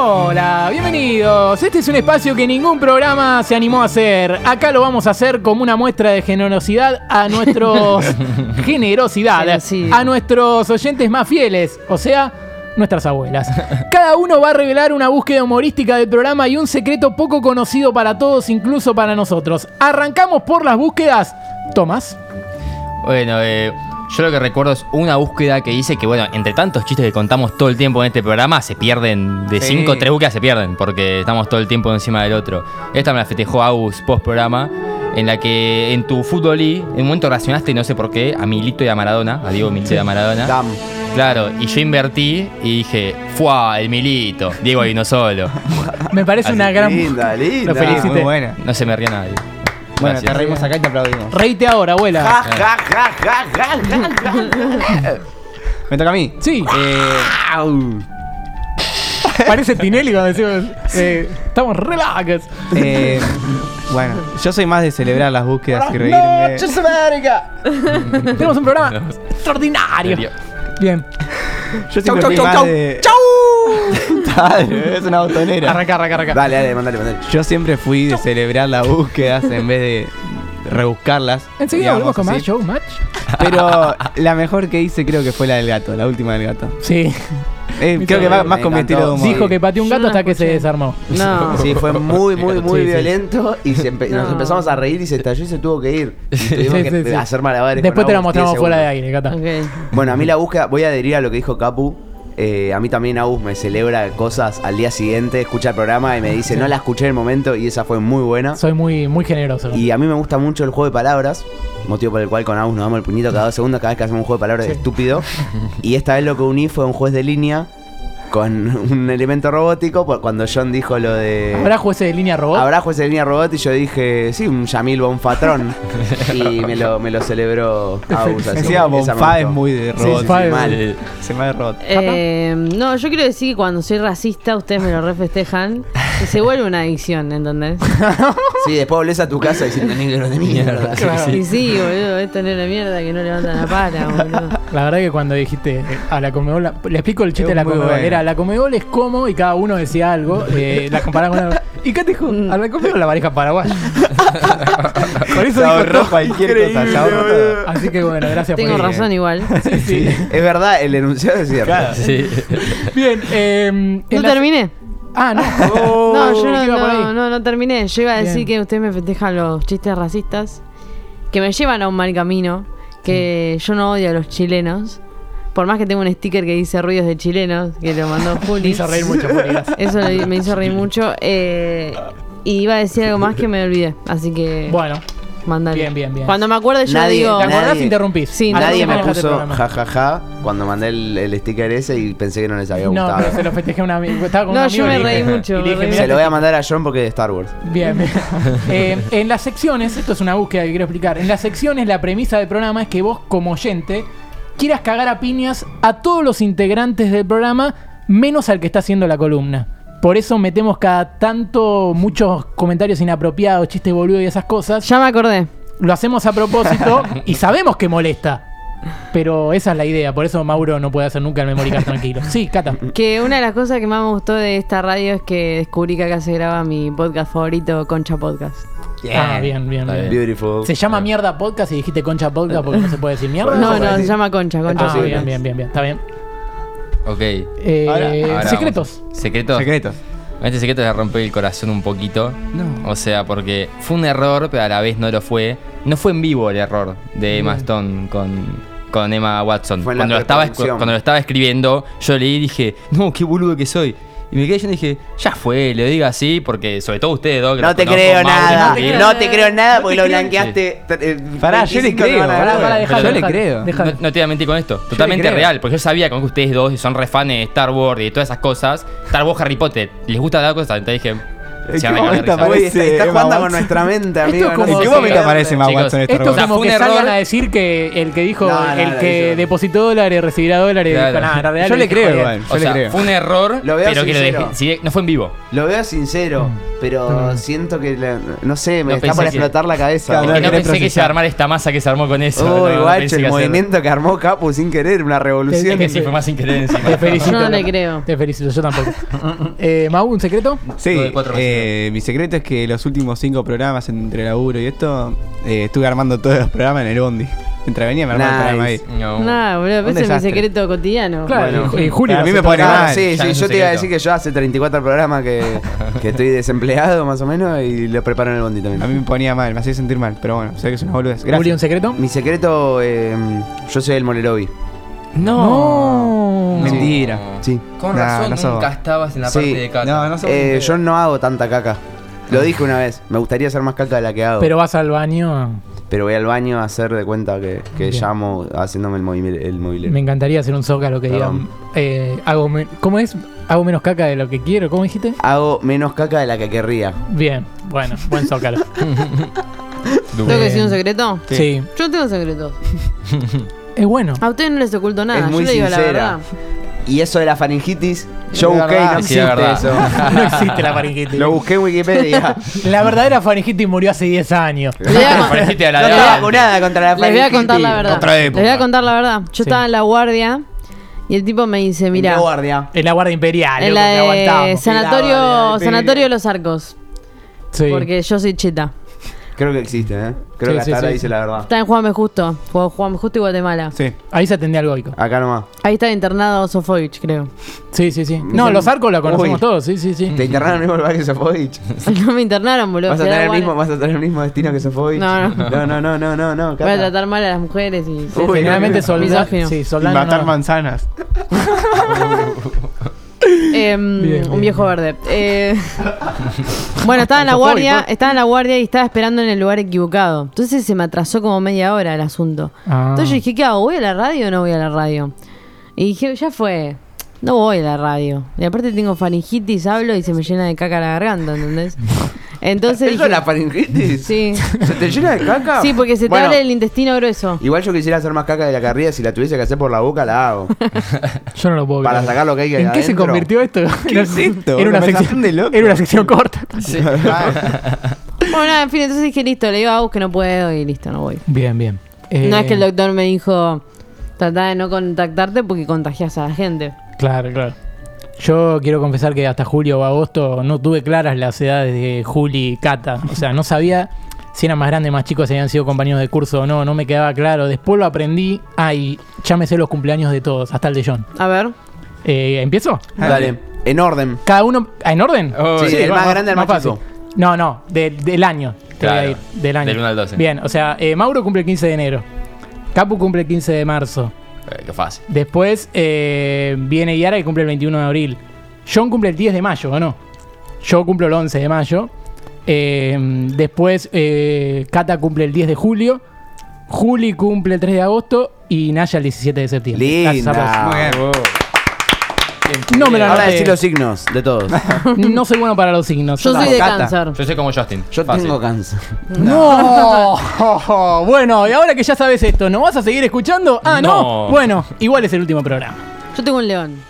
Hola, bienvenidos. Este es un espacio que ningún programa se animó a hacer. Acá lo vamos a hacer como una muestra de generosidad a nuestros generosidad a nuestros oyentes más fieles, o sea, nuestras abuelas. Cada uno va a revelar una búsqueda humorística del programa y un secreto poco conocido para todos, incluso para nosotros. Arrancamos por las búsquedas. Tomás. Bueno, eh, yo lo que recuerdo es una búsqueda que hice que, bueno, entre tantos chistes que contamos todo el tiempo en este programa, se pierden, de Sí. cinco o tres búsquedas se pierden, porque estamos todo el tiempo encima del otro. Esta me la festejó Agus post programa, en la que en tu fútbol en un momento relacionaste, no sé por qué, a Milito y a Maradona, a Diego Milito y a Maradona. Dam. Claro, y yo invertí y dije, ¡fua! El Milito, Diego vino solo. Me parece una gran. Linda, linda. Lo felicito. Muy buena. No se me ría nadie. Bueno, Gracias. te reímos acá y te aplaudimos. Reíte ahora, abuela. Ja, ja, ja, ja, ja, ja, ja. Me toca a mí. Sí, Eh, parece Tinelli cuando decimos. eh, estamos relax. eh, bueno, yo soy más de celebrar las búsquedas y reírme. Tenemos un programa extraordinario. Bien. Yo siempre Chau, fui chau, más chau, de... Dale, es una botonera. Arranca, arranca, arranca. Dale, dale, mandale, mandale. Yo siempre fui de celebrar las búsquedas en vez de rebuscarlas. Enseguida volvemos con más show, match. Pero la mejor que hice creo que fue la del gato, la última del gato. Sí. Eh, creo que va más con mi estilo de humor. Dijo que pateó un gato no hasta que se desarmó. No. Sí, fue muy, muy, muy Sí, sí. violento y se empe- nos No. empezamos a reír y se estalló y se tuvo que ir. Y tuvimos Sí, que hacer malabares. Después con te la mostramos 10 fuera de aire, Cata. Ok. Bueno, a mí la búsqueda, voy a adherir a lo que dijo Capu. Eh, a mí también Agus me celebra cosas al día siguiente, escucha el programa y me dice, no la escuché en el momento y esa fue muy buena. Soy muy, muy generoso. Y a mí me gusta mucho el juego de palabras, motivo por el cual con Agus nos damos el puñito cada dos segundos cada vez que hacemos un juego de palabras Sí. estúpido. Y esta vez lo que uní fue un juez de línea con un elemento robótico, cuando John dijo lo de... ¿Habrá jueces de línea robot? Habrá juez de línea robot y yo dije, sí, un Yamil Bonfatrón. y me lo, me lo celebró Agus. Encima Bonfa es muy de Sí, robot. sí, mal. mal. Se me ha de robot. Eh, no, yo quiero decir que cuando soy racista, ustedes me lo refestejan. Y se vuelve una adicción, ¿entendés? Sí, después volvés a tu casa diciendo negro de mierda. Claro. Y sí, boludo, esta es la mierda que no levantan la pala, boludo. La verdad que cuando dijiste eh, a la Comebol, la- le explico el chiste de la Comebol. bueno. Era la Comebol es como y cada uno decía algo. eh, la comparaba con algo. ¿Y qué te dijo? A la Comebol la pareja paraguaya. Por eso dijo todo. cualquier cosa, todo. Así que bueno, gracias Tengo por razón igual. Sí, sí. Es verdad, el enunciado es cierto. Sí. Bien, eh, No la- terminé. Ah, no. No, yo no, no, no, no terminé. Yo iba a decir Bien. que ustedes me festejan los chistes racistas que me llevan a un mal camino, que yo no odio a los chilenos. Por más que tengo un sticker que dice ruidos de chilenos, que lo mandó Me Juli. hizo reír mucho, Juli. Eso lo- me hizo reír mucho. eh, y iba a decir algo más que me olvidé. Así que Bueno, mandale. bien, bien, bien. Cuando me acuerde yo Nadie- digo... ¿te acordás? nadie- Interrumpís. Sí, Nadie me manejaste el puso programa. jajaja cuando mandé el, el sticker ese y pensé que no les había No, gustado. pero se lo festejé a un amigo. Estaba con No, un amigo yo me le reí dije- mucho, y le me dije, reí "Mirá, Se lo voy a mandar a John porque es de Star Wars. Bien, bien. Eh, en las secciones, esto es una búsqueda que quiero explicar. En las secciones, la premisa del programa es que vos, como oyente, quieras cagar a piñas a todos los integrantes del programa, menos al que está haciendo la columna. Por eso metemos cada tanto muchos comentarios inapropiados, chistes boludos y esas cosas. Ya me acordé. Lo hacemos a propósito y sabemos que molesta. Pero esa es la idea, por eso Mauro no puede hacer nunca el memory card tranquilo. Sí, Cata. Que una de las cosas que más me gustó de esta radio es que descubrí que acá se graba mi podcast favorito, Concha Podcast. Ah, bien, bien, bien. Beautiful. Se llama mierda podcast y dijiste concha podcast porque no se puede decir mierda. No, no, se llama Concha, Concha. Ah, sí, bien, bien, bien, bien. Está bien. Ok. Eh, Ahora- Ahora secretos. vamos. Secretos. Secretos. Este secreto le rompe el corazón un poquito. No. O sea, porque fue un error, pero a la vez no lo fue. No fue en vivo el error de Emma Stone con, con Emma Watson. Fue en la Cuando lo, estaba, preproducción. cuando lo estaba escribiendo, yo leí y dije, no, qué boludo que soy. Y me quedé yo y dije, ya fue, le digo así, porque sobre todo ustedes dos. que No te conozco, creo nada. Miguel, creo No nada. te creo nada porque No lo te creo. blanqueaste. eh, Pará, yo le 25 creo, Pará, pará, Yo le creo. No, no te voy a mentir con esto. Totalmente creo. real. Porque yo sabía que ustedes dos son re fans de Star Wars y de todas esas cosas. Star Wars, Harry Potter. Les gusta la cosa. Entonces dije. Se Risa. Uy, está, jugando con nuestra mente, Esto amigo. como ¿En qué momento aparece Emma Chicos, Watson en este Esto es sea, como fue que un salgan error. a decir que el que dijo, No, no, el no, que depositó dólares recibirá dólares. Claro. dijo, "Nah, en realidad Yo le creo joder". igual. Yo O le sea, creo. fue un error, Lo veo pero que lo sincero. dejé. sí, no fue en vivo. Lo veo sincero, pero siento que, la- no sé, me No está pensé por que- explotar la cabeza. Claro, no que no querés pensé que se procesar. iba a armar esta masa que se armó con eso. Uy, No, no guacho, pensé el que movimiento que armó Capu sin querer, una revolución. Es Sí, fue más sin querer encima. Te felicito. Yo no le creo. Te felicito, yo tampoco. eh, Mau, ¿un secreto? Sí, Lo de cuatro eh, mi secreto es que los últimos cinco programas entre laburo y esto, eh, estuve armando todos los programas en el Bondi. Mientras venía me armaba el programa ahí. Nice. No. Boludo, Un ese es mi secreto cotidiano. Claro, Bueno. Julio. A mí me pone todo. Ah, mal. sí, sí, yo te iba a decir que yo hace 34 programas que, que estoy desempleado más o menos y lo preparo en el bondi A también. mí me ponía mal, me hacía sentir mal, pero bueno, sé que es una boludez. Julio, ¿un Gracias. secreto? Mi secreto, eh, yo soy el Molerovi. No. Mentira. Sí. Con Nah, razón no nunca estabas en la Sí. parte de Cata. No, no Eh, yo no hago tanta caca. Lo dije una vez. Me gustaría hacer más caca de la que hago. Pero vas al baño. Pero voy al baño a hacer de cuenta que, que llamo haciéndome el, movi- el movilero. Me encantaría hacer un zócalo que diga. Eh, hago ¿Cómo es? Hago menos caca de lo que quiero. ¿Cómo dijiste? Hago menos caca de la que querría. Bien, bueno, buen zócalo. ¿Tengo que decir un secreto? sí. Yo no tengo secretos. Es bueno. A ustedes no les oculto nada. es Yo muy le digo la sincera. verdad. Y eso de la faringitis, yo busqué y verdad. no es existe eso. No existe la faringitis. Lo busqué en Wikipedia. La verdadera faringitis murió hace 10 años. Les voy a, la no antes. vacunada contra la les voy a faringitis. contar la verdad. Les voy a contar la verdad. Yo Sí. estaba en la guardia y el tipo me dice, ¿En mira, qué guardia? En la Guardia Imperial. en la que de sanatorio, En la guardia, sanatorio de los arcos. Sí. Porque yo soy cheta. Creo que existe, ¿eh? Creo Sí, que sí, hasta ahora sí. dice la verdad. Está en Juanme Justo. Ju- Juanme Justo y Guatemala. Sí. Ahí se atendía al goico. Acá nomás. Ahí está internado Sofovich, creo. Sí, sí, sí. No, los arcos los conocemos Uy. todos. Sí, sí, sí. Te internaron en el mismo lugar que Sofovich. no me internaron, boludo. ¿Vas a, tener la el mismo. ¿Vas a tener el mismo destino que Sofovich? No, no. No, no, no, no, no. no Voy a Cata. tratar mal a las mujeres y... sí, Uy. Generalmente Soldán. misógino. Sí, Y Soldán. matar no. manzanas. Em, Bien, un bien. viejo verde. Eh, bueno, estaba en la guardia, estaba en la guardia y estaba esperando en el lugar equivocado. Entonces se me atrasó como media hora el asunto. Ah. Entonces yo dije, ¿qué hago? ¿Voy a la radio o no voy a la radio? Y dije, ya fue. No voy a la radio. Y aparte tengo faringitis, hablo y se me llena de caca la garganta, ¿entendés? Entonces ¿Eso dije, es la faringitis? Sí. ¿Se te llena de caca? Sí, porque se te Bueno, abre el intestino grueso. Igual yo quisiera hacer más caca de la carrera. Si la tuviese que hacer por la boca, la hago. Yo no lo puedo Para creer. sacar lo que hay que ¿En qué se convirtió esto? ¿Qué es esto? Era una, sección, de loco. era una sección corta. Bueno, nada, en fin, entonces dije, listo, le digo a Agus que no puedo y listo, no voy. Bien, bien. No Eh, es que el doctor me dijo, trata de no contactarte porque contagias a la gente. Claro, claro. Yo quiero confesar que hasta julio o agosto no tuve claras las edades de Juli y Cata. O sea, no sabía si eran más grandes, más chicos, si habían sido compañeros de curso o no. No me quedaba claro. Después lo aprendí. Ah, y ya me sé los cumpleaños de todos, hasta el de John. A ver. Eh, ¿Empiezo? Dale. En orden. Cada uno. ah, ¿En orden? Oh, Sí, el más grande al más fácil. chico. No, no, de- del año. Te voy a Claro, ir. Del año. del uno al doce. Bien, o sea, eh, Mauro cumple el 15 de enero. Capu cumple el 15 de marzo. Eh, qué fácil. Después eh, viene Yara que cumple el 21 de abril. John cumple el 10 de mayo, ¿o no? Yo cumplo el 11 de mayo. Eh, después eh, Kata cumple el 10 de julio. Juli cumple el 3 de agosto. Y Naya el 17 de septiembre. Gracias, Linda. Muy bien. No me la Ahora anoté. decir los signos de todos. No soy bueno para los signos. Yo soy de Cata. cáncer. Yo soy como Justin. Yo Fácil. tengo cáncer. ¡No! bueno, y ahora que ya sabes esto, ¿no vas a seguir escuchando? Ah, no. No. Bueno, igual es el último programa. Yo tengo un león.